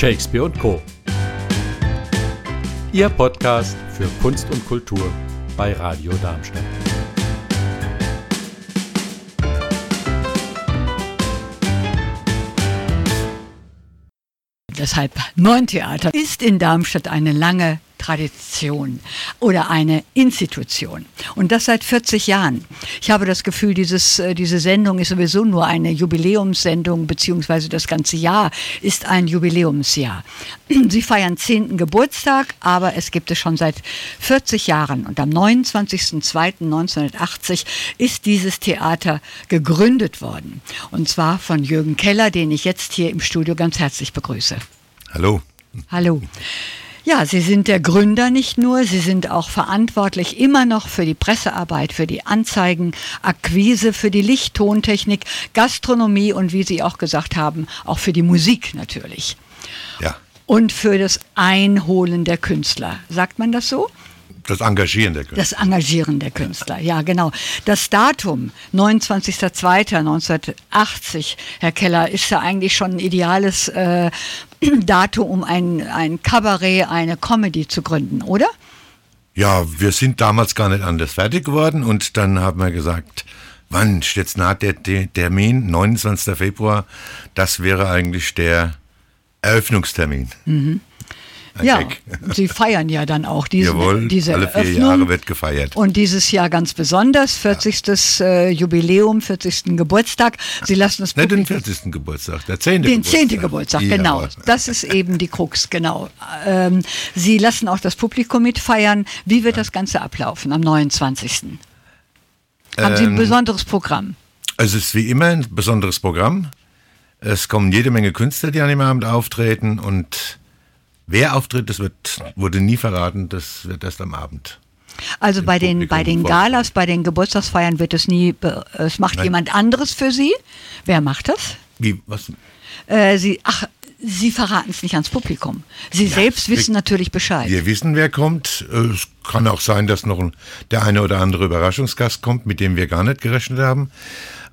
Shakespeare und Co. Ihr Podcast für Kunst und Kultur bei Radio Darmstadt. Deshalb Neun Theater ist in Darmstadt eine lange Tradition oder eine Institution. Und das seit 40 Jahren. Ich habe das Gefühl, dieses, äh, diese Sendung ist sowieso nur eine Jubiläumssendung, beziehungsweise das ganze Jahr ist ein Jubiläumsjahr. Sie feiern 10. Geburtstag, aber es gibt es schon seit 40 Jahren. Und am 29.02.1980 ist dieses Theater gegründet worden. Und zwar von Jürgen Keller, den ich jetzt hier im Studio ganz herzlich begrüße. Hallo. Hallo. Ja, Sie sind der Gründer nicht nur, Sie sind auch verantwortlich immer noch für die Pressearbeit, für die Anzeigen, Akquise, für die Lichttontechnik, Gastronomie und wie Sie auch gesagt haben, auch für die Musik natürlich. Ja. Und für das Einholen der Künstler. Sagt man das so? Das Engagieren der Künstler. Das Engagieren der Künstler, ja genau. Das Datum 29.02.1980, Herr Keller, ist ja eigentlich schon ein ideales äh, Datum, um ein, ein Kabarett, eine Comedy zu gründen, oder? Ja, wir sind damals gar nicht anders fertig geworden und dann haben wir gesagt, wann jetzt naht der, der Termin, 29. Februar, das wäre eigentlich der Eröffnungstermin. Mhm. Ja, Sie feiern ja dann auch diesen, Jawohl, diese alle vier Eröffnung. Jahre wird gefeiert. Und dieses Jahr ganz besonders, 40. Äh, Jubiläum, 40. Geburtstag. Sie lassen das Nicht den Publikum- 40. Geburtstag, der 10. Den Geburtstag. 10. Geburtstag, Ja. genau. Das ist eben die Krux, genau. Ähm, Sie lassen auch das Publikum mitfeiern. Wie wird das Ganze ablaufen am 29.? Haben Sie ein Ähm, besonderes Programm? Also es ist wie immer ein besonderes Programm. Es kommen jede Menge Künstler, die an dem Abend auftreten und wer auftritt, das wird, wurde nie verraten, das wird erst am Abend. Also bei den, Publikum bei den. Galas, bei den Geburtstagsfeiern wird es nie, es macht Nein. jemand anderes für Sie. Wer macht das? Wie, was? Äh, Sie, ach, Sie verraten es nicht ans Publikum. Sie selbst wir- wissen natürlich Bescheid. Wir wissen, wer kommt. Äh, Es kann auch sein, dass noch der eine oder andere Überraschungsgast kommt, mit dem wir gar nicht gerechnet haben.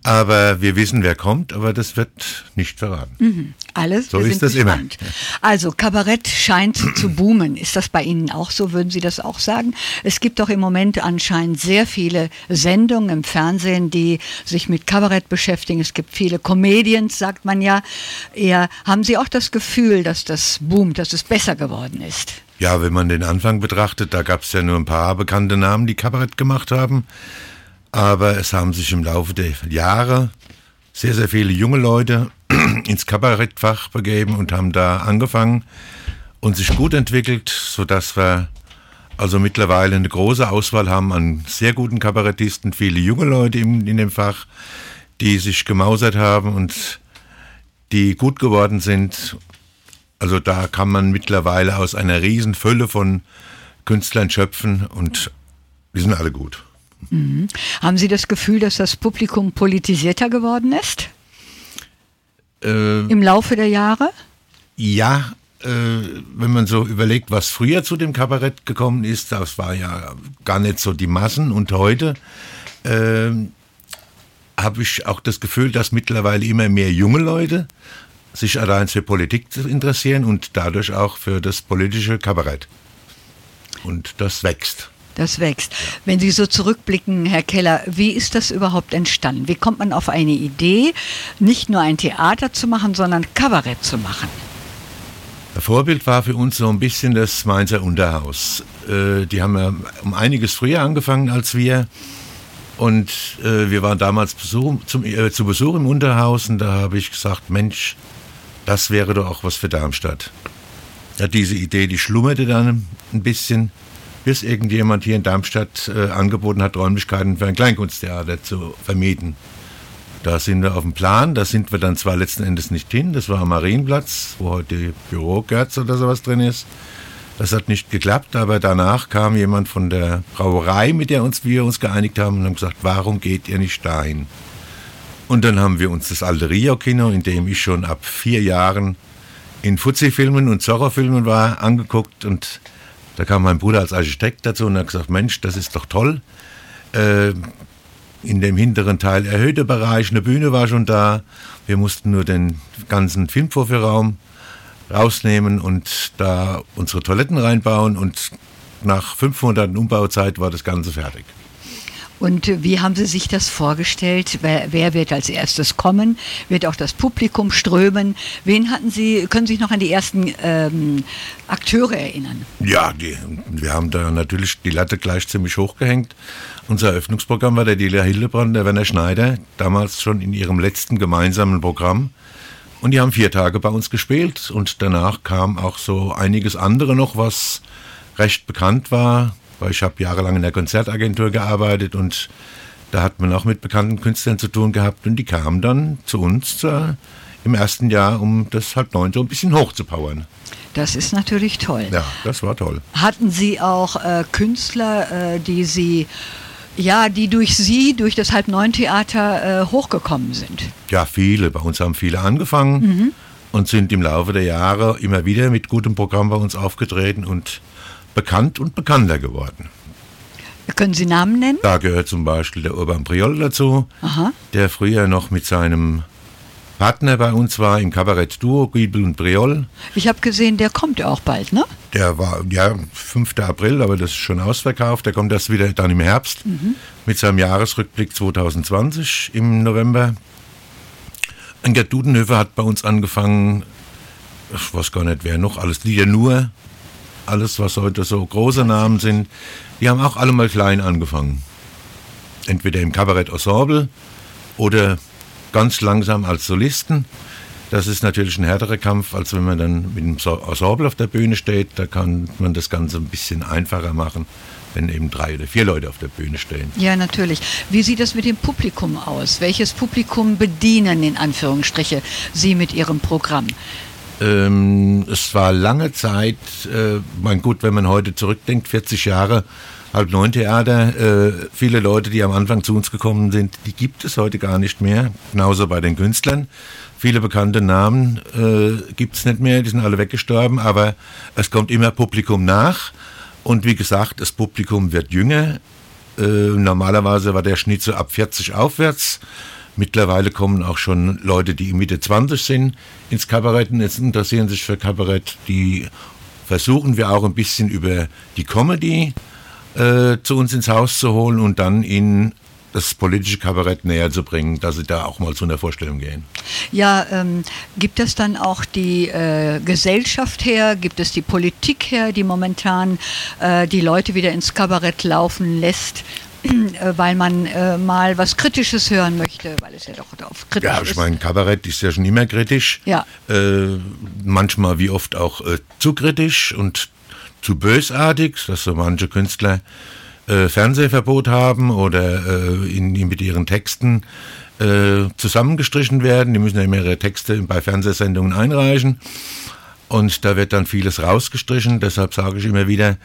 Aber wir wissen, wer kommt, aber das wird nicht verraten. Alles. So ist das immer. gespannt. Also Kabarett scheint zu boomen. Ist das bei Ihnen auch so? Würden Sie das auch sagen? Es gibt doch im Moment anscheinend sehr viele Sendungen im Fernsehen, die sich mit Kabarett beschäftigen. Es gibt viele Comedians, sagt man ja. Eher haben Sie auch das Gefühl, dass das boomt, dass es besser geworden ist? Ja, wenn man den Anfang betrachtet, da gab es ja nur ein paar bekannte Namen, die Kabarett gemacht haben. Aber es haben sich im Laufe der Jahre sehr, sehr viele junge Leute ins Kabarettfach begeben und haben da angefangen und sich gut entwickelt, sodass wir also mittlerweile eine große Auswahl haben an sehr guten Kabarettisten, viele junge Leute in, in dem Fach, die sich gemausert haben und die gut geworden sind. Also da kann man mittlerweile aus einer riesen Fülle von Künstlern schöpfen und die sind alle gut. Haben Sie das Gefühl, dass das Publikum politisierter geworden ist Äh, im Laufe der Jahre? ja, äh, wenn man so überlegt, was früher zu dem Kabarett gekommen ist, das war ja gar nicht so die Massen und heute äh, habe ich auch das Gefühl, dass mittlerweile immer mehr junge Leute sich allein für Politik interessieren und dadurch auch für das politische Kabarett. Und das wächst. Das wächst. Wenn Sie so zurückblicken, Herr Keller, wie ist das überhaupt entstanden? Wie kommt man auf eine Idee, nicht nur ein Theater zu machen, sondern Kabarett zu machen? Vorbild war für uns so ein bisschen das Mainzer Unterhaus. Äh, die haben ja um einiges früher angefangen als wir. Und äh, wir waren damals Besuch, zum, äh, zu Besuch im Unterhaus und da habe ich gesagt, Mensch, das wäre doch auch was für Darmstadt. Ja, diese Idee, die schlummerte dann ein bisschen, bis irgendjemand hier in Darmstadt äh, angeboten hat, Räumlichkeiten für ein Kleinkunsttheater zu vermieten. Da sind wir auf dem Plan, da sind wir dann zwar letzten Endes nicht hin, das war am Marienplatz, wo heute Büro Gerz oder sowas drin ist. Das hat nicht geklappt, aber danach kam jemand von der Brauerei, mit der uns wir uns geeinigt haben und haben gesagt, warum geht ihr nicht dahin? Und dann haben wir uns das alte Rio-Kino, in dem ich schon ab vier Jahren in Fuzzi-Filmen und Zorro-Filmen war, angeguckt und da kam mein Bruder als Architekt dazu und hat gesagt, Mensch, das ist doch toll. Äh, in dem hinteren Teil erhöhter Bereich, eine Bühne war schon da. Wir mussten nur den ganzen Filmvorführraum rausnehmen und da unsere Toiletten reinbauen und nach fünf Monaten Umbauzeit war das Ganze fertig. Und äh, wie haben Sie sich das vorgestellt? Wer, wer, wird als erstes kommen? Wird auch das Publikum strömen? Wen hatten Sie, können Sie sich noch an die ersten ähm, Akteure erinnern? Ja, die, wir haben da natürlich die Latte gleich ziemlich hochgehängt. Unser Eröffnungsprogramm war der Delia Hildebrand, der Werner Schneider, damals schon in ihrem letzten gemeinsamen Programm. Und die haben vier Tage bei uns gespielt und danach kam auch so einiges andere noch, was recht bekannt war weil ich habe jahrelang in der Konzertagentur gearbeitet und da hat man auch mit bekannten Künstlern zu tun gehabt und die kamen dann zu uns äh, im ersten Jahr, um das halb neun so ein bisschen hochzupowern. Das ist natürlich toll. Ja, das war toll. Hatten Sie auch äh, Künstler, äh, die Sie ja, die durch Sie, durch das Halb-Neun-Theater äh, hochgekommen sind? Ja, viele. Bei uns haben viele angefangen mhm. und sind im Laufe der Jahre immer wieder mit gutem Programm bei uns aufgetreten und bekannt und bekannter geworden. Können Sie Namen nennen? Da gehört zum Beispiel der Urban Priol dazu, Aha. der früher noch mit seinem Partner bei uns war im Kabarett-Duo, Giebel und Priol. Ich habe gesehen, der kommt auch bald, ne? Der war, ja, 5. April, aber das ist schon ausverkauft. Der kommt erst wieder dann im Herbst mhm. mit seinem Jahresrückblick 2020 im November. Und Gerd Dudenhöfer hat bei uns angefangen, ich weiß gar nicht, wer noch, alles Lieder nur, alles, was heute so große Namen sind, die haben auch alle mal klein angefangen. Entweder im Kabarett Ensemble oder ganz langsam als Solisten. Das ist natürlich ein härterer Kampf, als wenn man dann mit dem Ensemble auf der Bühne steht. Da kann man das Ganze ein bisschen einfacher machen, wenn eben drei oder vier Leute auf der Bühne stehen. Ja, natürlich. Wie sieht das mit dem Publikum aus? Welches Publikum bedienen in Anführungsstriche Sie mit Ihrem Programm? Ähm, es war lange Zeit, äh, mein gut, wenn man heute zurückdenkt, 40 Jahre halb neun Theater, äh, viele Leute, die am Anfang zu uns gekommen sind, die gibt es heute gar nicht mehr. Genauso bei den Künstlern. Viele bekannte Namen äh, gibt es nicht mehr, die sind alle weggestorben, aber es kommt immer Publikum nach. Und wie gesagt, das Publikum wird jünger. Äh, normalerweise war der Schnitt so ab 40 aufwärts. Mittlerweile kommen auch schon Leute, die Mitte 20 sind, ins Kabarett und jetzt interessieren sich für Kabarett. Die versuchen wir auch ein bisschen über die Comedy äh, zu uns ins Haus zu holen und dann in das politische Kabarett näher zu bringen, dass sie da auch mal zu einer Vorstellung gehen. Ja, ähm, gibt es dann auch die äh, Gesellschaft her, gibt es die Politik her, die momentan äh, die Leute wieder ins Kabarett laufen lässt? Äh, weil man äh, mal was Kritisches hören möchte, weil es ja doch auf kritisch ist. Ja, ich meine, Kabarett ist ja schon immer kritisch. Ja. Äh, manchmal wie oft auch äh, zu kritisch und zu bösartig, dass so manche Künstler äh, Fernsehverbot haben oder äh, in, in, mit ihren Texten zusammengestrichen werden. Die müssen ja immer ihre Texte bei Fernsehsendungen einreichen. Und da wird dann vieles rausgestrichen. Deshalb sage ich immer wieder,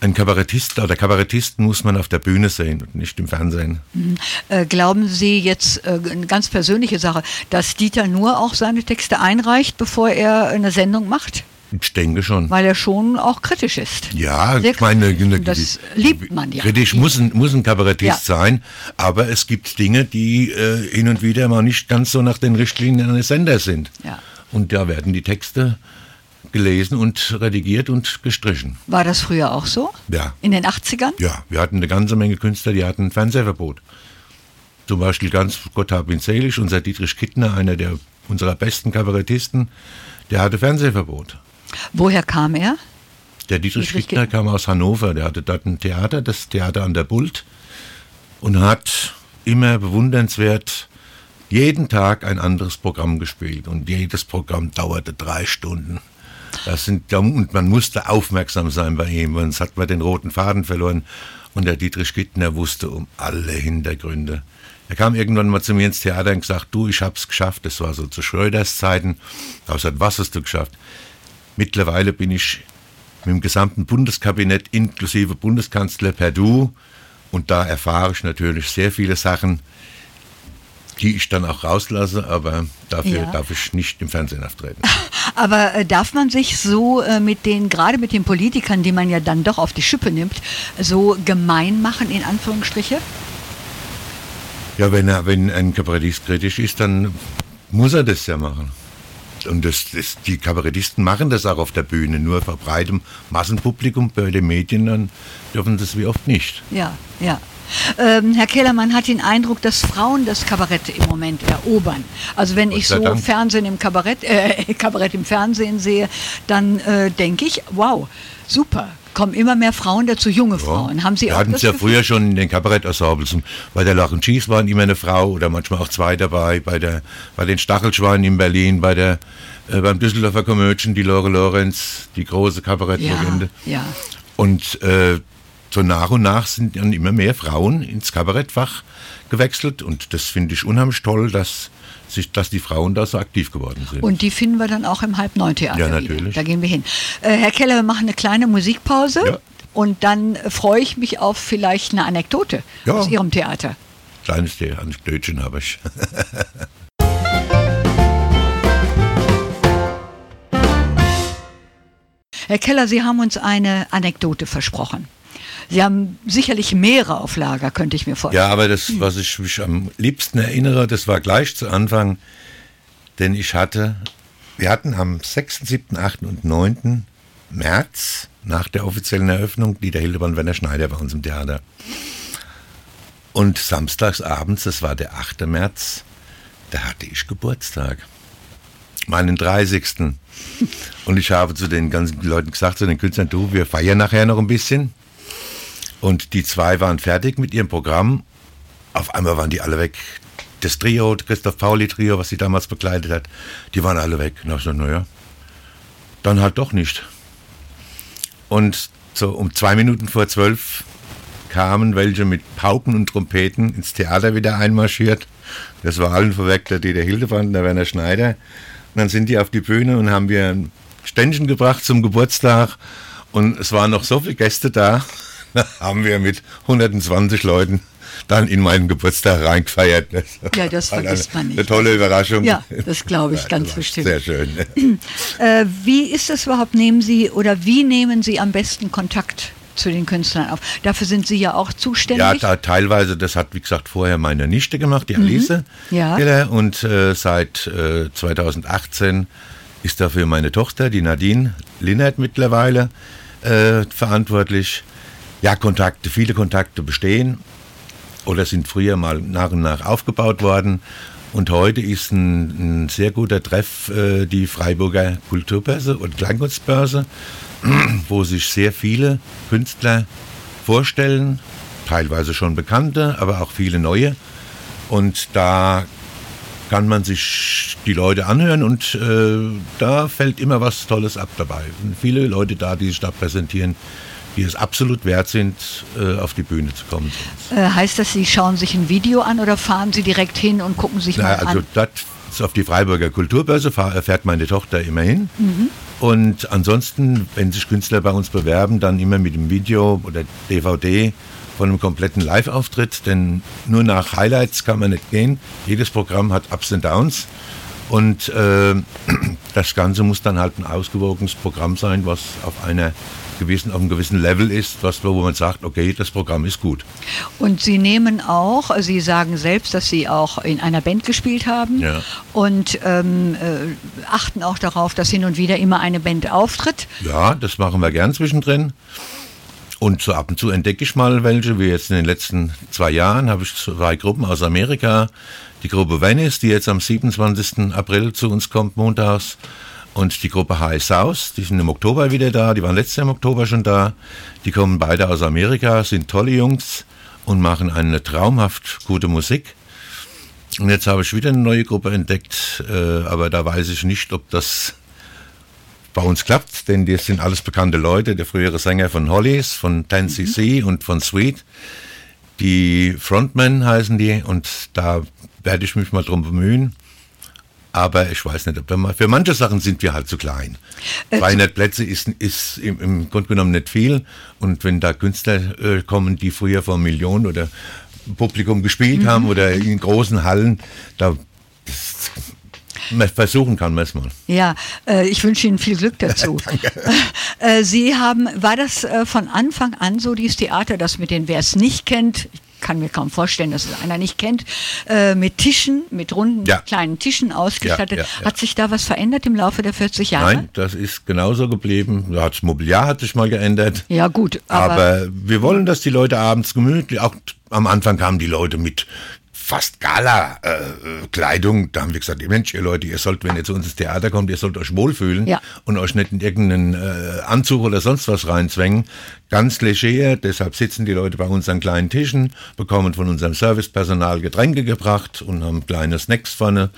ein Kabarettist oder Kabarettisten muss man auf der Bühne sehen und nicht im Fernsehen. Mhm. Äh, glauben Sie jetzt äh, eine ganz persönliche Sache, dass Dieter nur auch seine Texte einreicht, bevor er eine Sendung macht? Ich denke schon. Weil er schon auch kritisch ist. Ja, Sehr ich meine, eine, das liebt man ja. Kritisch muss ein, muss ein Kabarettist ja. sein, aber es gibt Dinge, die äh, hin und wieder mal nicht ganz so nach den Richtlinien eines Senders sind. Ja. Und da werden die Texte gelesen und redigiert und gestrichen. War das früher auch so? Ja. In den 80ern? Ja, wir hatten eine ganze Menge Künstler, die hatten ein Fernsehverbot. Zum Beispiel ganz, Gott hab ihn selig, unser Dietrich Kittner, einer der unserer besten Kabarettisten, der hatte Fernsehverbot. Woher kam er? Der Dietrich, Dietrich Kittner kam aus Hannover, der hatte dort ein Theater, das Theater an der Bult, und hat immer bewundernswert jeden Tag ein anderes Programm gespielt. Und jedes Programm dauerte drei Stunden. Das sind, und man musste aufmerksam sein bei ihm, sonst hat man den roten Faden verloren. Und der Dietrich Gittner wusste um alle Hintergründe. Er kam irgendwann mal zu mir ins Theater und gesagt, du, ich hab's geschafft. Das war so zu Schröders Zeiten. Ich habe gesagt, was hast du geschafft? Mittlerweile bin ich mit dem gesamten Bundeskabinett inklusive Bundeskanzler per Du. Und da erfahre ich natürlich sehr viele Sachen, die ich dann auch rauslasse, aber dafür ja. darf ich nicht im Fernsehen auftreten. Aber äh, darf man sich so äh, mit den, gerade mit den Politikern, die man ja dann doch auf die Schippe nimmt, so gemein machen, in Anführungsstriche? Ja, wenn, er, wenn ein Kabarettist kritisch ist, dann muss er das ja machen. und das, das, die Kabarettisten machen das auch auf der Bühne, nur vor breitem Massenpublikum, bei den Medien dann dürfen das wie oft nicht. Ja, ja. Ähm, Herr Kellermann hat den Eindruck, dass Frauen das Kabarett im Moment erobern. Also wenn ich so Dank. Fernsehen im Kabarett, äh, Kabarett im Fernsehen sehe, dann äh, denke ich, wow, super. Kommen immer mehr Frauen dazu, junge Frauen. Haben Sie Wir hatten es ja Gefühl? früher schon in den Kabarettensembles. Bei der Lachen Cheese waren immer eine Frau oder manchmal auch zwei dabei. Bei, der, bei den Stachelschweinen in Berlin, bei der, äh, beim Düsseldorfer Komödien, die Lore Lorenz, die große Kabarettlegende. Ja, ja. Und äh, so nach und nach sind dann immer mehr Frauen ins Kabarettfach gewechselt. Und das finde ich unheimlich toll, dass, sich, dass die Frauen da so aktiv geworden sind. Und die finden wir dann auch im Halb-Neun-Theater. Ja, wieder. natürlich. Da gehen wir hin. Äh, Herr Keller, wir machen eine kleine Musikpause. Ja. Und dann äh, freue ich mich auf vielleicht eine Anekdote Ja. aus Ihrem Theater. Kleines Anekdötchen habe ich. Herr Keller, Sie haben uns eine Anekdote versprochen. Sie haben sicherlich mehrere auf Lager, könnte ich mir vorstellen. Ja, aber das, was ich mich am liebsten erinnere, das war gleich zu Anfang, denn ich hatte, wir hatten am 6., 7., 8. und 9. März nach der offiziellen Eröffnung Dieter Hildebrand Werner Schneider bei uns im Theater. Und samstags abends, das war der 8. März, da hatte ich Geburtstag. Meinen 30. Und ich habe zu den ganzen Leuten gesagt, zu den Künstlern, du, wir feiern nachher noch ein bisschen. Und die zwei waren fertig mit ihrem Programm. Auf einmal waren die alle weg. Das Trio, Christoph Pauli Trio, was sie damals begleitet hat, die waren alle weg. Ich so, naja, dann halt doch nicht. Und so um zwei Minuten vor zwölf kamen welche mit Pauken und Trompeten ins Theater wieder einmarschiert. Das war allen vorweg der Dieter Hildebrand und der Werner Schneider. Und dann sind die auf die Bühne und haben wir ein Ständchen gebracht zum Geburtstag. Und es waren noch so viele Gäste da. Haben wir mit 120 Leuten dann in meinen Geburtstag reingefeiert. Das Ja, das vergisst man nicht. Eine tolle Überraschung. Ja, das glaube ich ganz war bestimmt. Sehr schön. Äh, wie ist das überhaupt? Nehmen Sie oder wie nehmen Sie am besten Kontakt zu den Künstlern auf? Dafür sind Sie ja auch Ja, zuständig. da teilweise, das hat wie gesagt vorher meine Nichte gemacht, die Alice Mhm. Ja. Keller. Und äh, seit äh, 2018 ist dafür meine Tochter, die Nadine Linnert mittlerweile, äh, verantwortlich. Ja, Kontakte, viele Kontakte bestehen oder sind früher mal nach und nach aufgebaut worden. Und heute ist ein, ein sehr guter Treff äh, die Freiburger Kulturbörse und Kleinkunstbörse, wo sich sehr viele Künstler vorstellen, teilweise schon bekannte, aber auch viele neue. Und da kann man sich die Leute anhören und äh, da fällt immer was Tolles ab dabei. Und viele Leute da, die sich da präsentieren, die es absolut wert sind, äh, auf die Bühne zu kommen. äh, heißt das, Sie schauen sich ein Video an oder fahren Sie direkt hin und gucken sich Na, mal also an? ist auf die Freiburger Kulturbörse fährt meine Tochter immer hin. Und ansonsten, wenn sich Künstler bei uns bewerben, dann immer mit dem Video oder DVD von einem kompletten Live-Auftritt, denn nur nach Highlights kann man nicht gehen. Jedes Programm hat Ups und Downs. Und äh, das Ganze muss dann halt ein ausgewogenes Programm sein, was auf einer gewissen, auf einem gewissen Level ist, was, wo man sagt, okay, das Programm ist gut. Und Sie nehmen auch, Sie sagen selbst, dass Sie auch in einer Band gespielt haben Ja. und ähm, äh, achten auch darauf, dass hin und wieder immer eine Band auftritt. Ja, das machen wir gern zwischendrin. Und so ab und zu entdecke ich mal welche, wie jetzt in den letzten zwei Jahren habe ich zwei Gruppen aus Amerika. Die Gruppe Venice, die jetzt am 27. April zu uns kommt, montags. Und die Gruppe High South, die sind im Oktober wieder da, die waren letztes Jahr im Oktober schon da. Die kommen beide aus Amerika, sind tolle Jungs und machen eine traumhaft gute Musik. Und jetzt habe ich wieder eine neue Gruppe entdeckt, äh, aber da weiß ich nicht, ob das bei uns klappt, denn das sind alles bekannte Leute. Der frühere Sänger von Hollies, von 10cc und von Sweet. Die Frontmen heißen die und da werde ich mich mal drum bemühen. Aber ich weiß nicht, ob wir mal, für manche Sachen sind wir halt zu klein. 200 Plätze ist, ist im, im Grunde genommen nicht viel. Und wenn da Künstler äh, kommen, die früher vor Millionen oder Publikum gespielt haben oder in großen Hallen, da das, versuchen kann man es mal. Ja, äh, ich wünsche Ihnen viel Glück dazu. äh, Sie haben, war das äh, von Anfang an so, dieses Theater, das mit den, wer es nicht kennt, ich kann mir kaum vorstellen, dass es einer nicht kennt, äh, mit Tischen, mit runden Ja. kleinen Tischen ausgestattet. Ja, ja. Hat sich da was verändert im Laufe der 40 Jahre? Nein, das ist genauso geblieben. Das Mobiliar hat sich mal geändert. Ja gut, aber, Aber, wir wollen, dass die Leute abends gemütlich, auch am Anfang kamen die Leute mit fast Gala-Kleidung. da haben wir gesagt, Mensch, ihr Leute, ihr sollt, wenn ihr zu uns ins Theater kommt, ihr sollt euch wohlfühlen Ja. und euch nicht in irgendeinen äh, Anzug oder sonst was reinzwängen. Ganz leger, deshalb sitzen die Leute bei uns an kleinen Tischen, bekommen von unserem Servicepersonal Getränke gebracht und haben kleine Snacks vorne,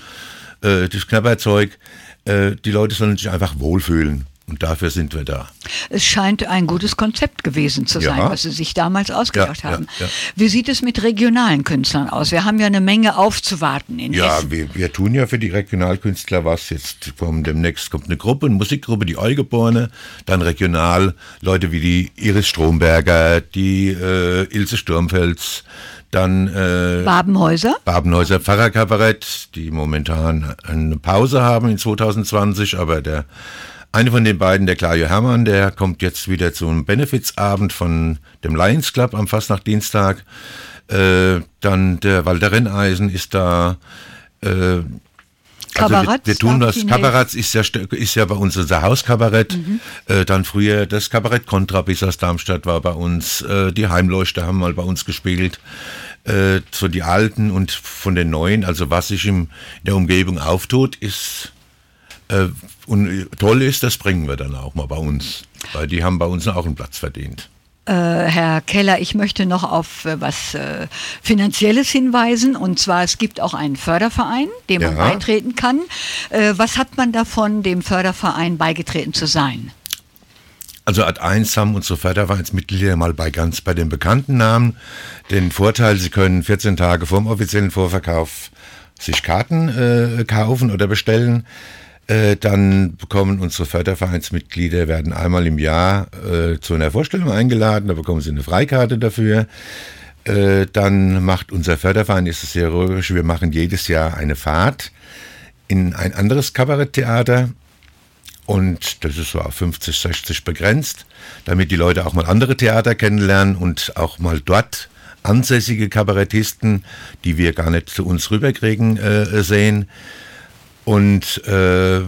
äh, das Knabberzeug. Äh, die Leute sollen sich einfach wohlfühlen. Und dafür sind wir da. es scheint ein gutes Konzept gewesen zu sein, Ja. was Sie sich damals ausgedacht Ja, haben. ja. Wie sieht es mit regionalen Künstlern aus? Wir haben ja eine Menge aufzuwarten in Ja, Hessen. wir, wir tun ja für die Regionalkünstler was. Jetzt kommen demnächst kommt eine Gruppe, eine Musikgruppe, die Eugeborene, dann regional Leute wie die Iris Stromberger, die äh, Ilse Sturmfels, dann äh, Babenhäuser? Babenhäuser Pfarrerkabarett, die momentan eine Pause haben in 2020, aber der eine von den beiden, der Claudio Hermann, der kommt jetzt wieder zum Benefizabend von dem Lions Club am Fastnachtdienstag. Äh, dann der Walter Renneisen ist da. Äh, also wir, Kabaretts, wir tun was. Kabaretts ist ja, st- ist ja bei uns unser Hauskabarett. Äh, dann früher das Kabarett Kontrabis aus Darmstadt war bei uns. Äh, die Heimleuchter haben mal bei uns gespielt. Äh, so die alten und von den neuen, also was sich im, in der Umgebung auftut, ist und äh, toll ist, das bringen wir dann auch mal bei uns. Weil die haben bei uns auch einen Platz verdient. Äh, Herr Keller, ich möchte noch auf äh, was Finanzielles hinweisen. Und zwar, es gibt auch einen Förderverein, dem man Ja. beitreten kann. Was hat man davon, dem Förderverein beigetreten zu sein? Also Ad 1 haben unsere Fördervereinsmitglieder mal bei ganz bei den bekannten Namen den Vorteil, sie können 14 Tage vorm offiziellen Vorverkauf sich Karten äh, kaufen oder bestellen. Äh, dann bekommen unsere Fördervereinsmitglieder, werden einmal im Jahr äh, zu einer Vorstellung eingeladen, da bekommen sie eine Freikarte dafür. Äh, dann macht unser Förderverein, ist es sehr rührig, wir machen jedes Jahr eine Fahrt in ein anderes Kabaretttheater und das ist so auf 50, 60 begrenzt, damit die Leute auch mal andere Theater kennenlernen und auch mal dort ansässige Kabarettisten, die wir gar nicht zu uns rüberkriegen, äh, sehen. Und äh,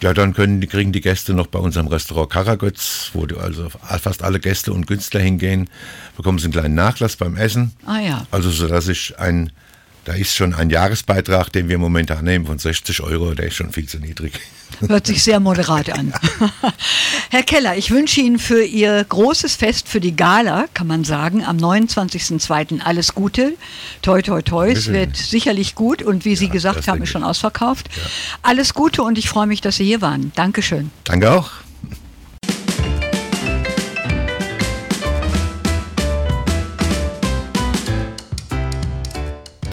ja, dann können, kriegen die Gäste noch bei unserem Restaurant Karagötz, wo die also fast alle Gäste und Künstler hingehen, bekommen sie einen kleinen Nachlass beim Essen. Ah ja. Also so dass ich ein, da ist schon ein Jahresbeitrag, den wir momentan nehmen von 60 Euro, der ist schon viel zu niedrig. Hört sich sehr moderat an. Herr Keller, ich wünsche Ihnen für Ihr großes Fest, für die Gala, kann man sagen, am 29.02. alles Gute. Toi, toi, toi. Es wird sicherlich gut und wie Sie Ja, gesagt das haben, ist schon ausverkauft. Alles Gute und ich freue mich, dass Sie hier waren. Dankeschön. Danke auch.